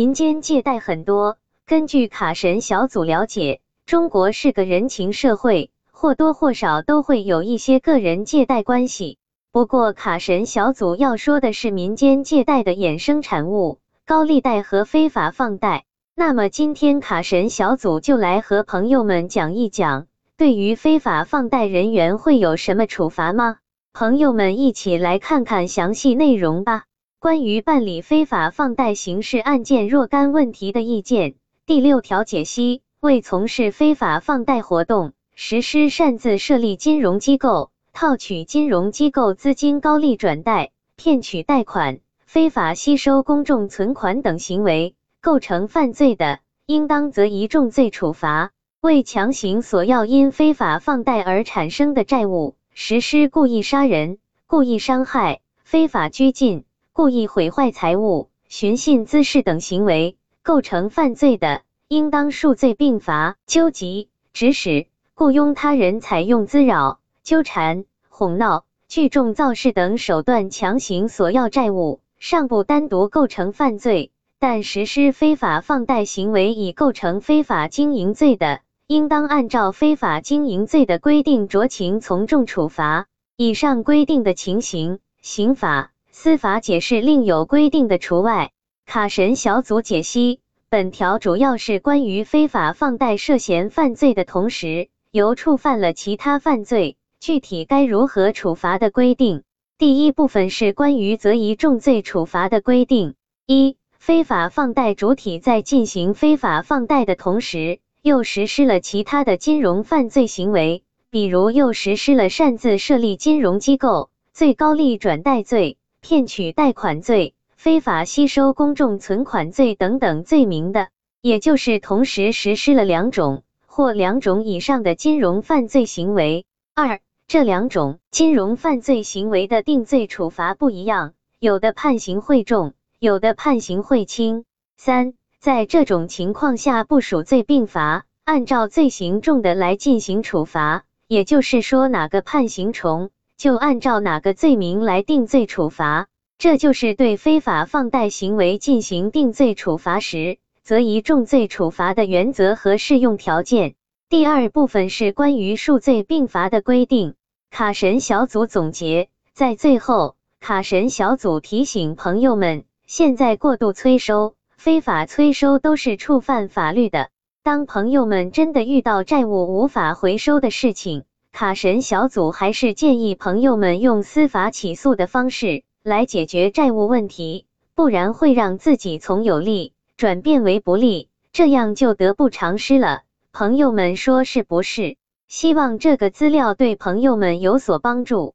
民间借贷很多。根据卡神小组了解，中国是个人情社会，或多或少都会有一些个人借贷关系。不过，卡神小组要说的是民间借贷的衍生产物——高利贷和非法放贷。那么，今天卡神小组就来和朋友们讲一讲，对于非法放贷人员会有什么处罚吗？朋友们一起来看看详细内容吧。关于办理非法放贷刑事案件若干问题的意见。第六条解析：为从事非法放贷活动，实施擅自设立金融机构、套取金融机构资金高利转贷、骗取贷款、非法吸收公众存款等行为，构成犯罪的，应当择一重罪处罚。为强行索要因非法放贷而产生的债务，实施故意杀人、故意伤害、非法拘禁、故意毁坏财物、寻衅滋事等行为。构成犯罪的，应当数罪并罚。纠集、指使、雇佣他人采用滋扰、纠缠、哄闹、聚众造势等手段强行索要债务，尚不单独构成犯罪，但实施非法放贷行为已构成非法经营罪的，应当按照非法经营罪的规定酌情从重处罚。以上规定的情形，刑法司法解释另有规定的除外。卡神小组解析，本条主要是关于非法放贷涉嫌犯罪的同时，由触犯了其他犯罪，具体该如何处罚的规定。第一部分是关于择一重罪处罚的规定。一、非法放贷主体在进行非法放贷的同时，又实施了其他的金融犯罪行为，比如又实施了擅自设立金融机构、最高利转贷罪、骗取贷款罪。非法吸收公众存款罪等等罪名的，也就是同时实施了两种或两种以上的金融犯罪行为。二，这两种金融犯罪行为的定罪处罚不一样，有的判刑会重，有的判刑会轻。三，在这种情况下不数罪并罚，按照罪行重的来进行处罚，也就是说哪个判刑重，就按照哪个罪名来定罪处罚。这就是对非法放贷行为进行定罪处罚时，则以重罪处罚的原则和适用条件。第二部分是关于数罪并罚的规定。卡神小组总结，在最后，卡神小组提醒朋友们，现在过度催收、非法催收都是触犯法律的。当朋友们真的遇到债务无法回收的事情，卡神小组还是建议朋友们用司法起诉的方式。来解决债务问题，不然会让自己从有利转变为不利，这样就得不偿失了。朋友们说是不是？希望这个资料对朋友们有所帮助。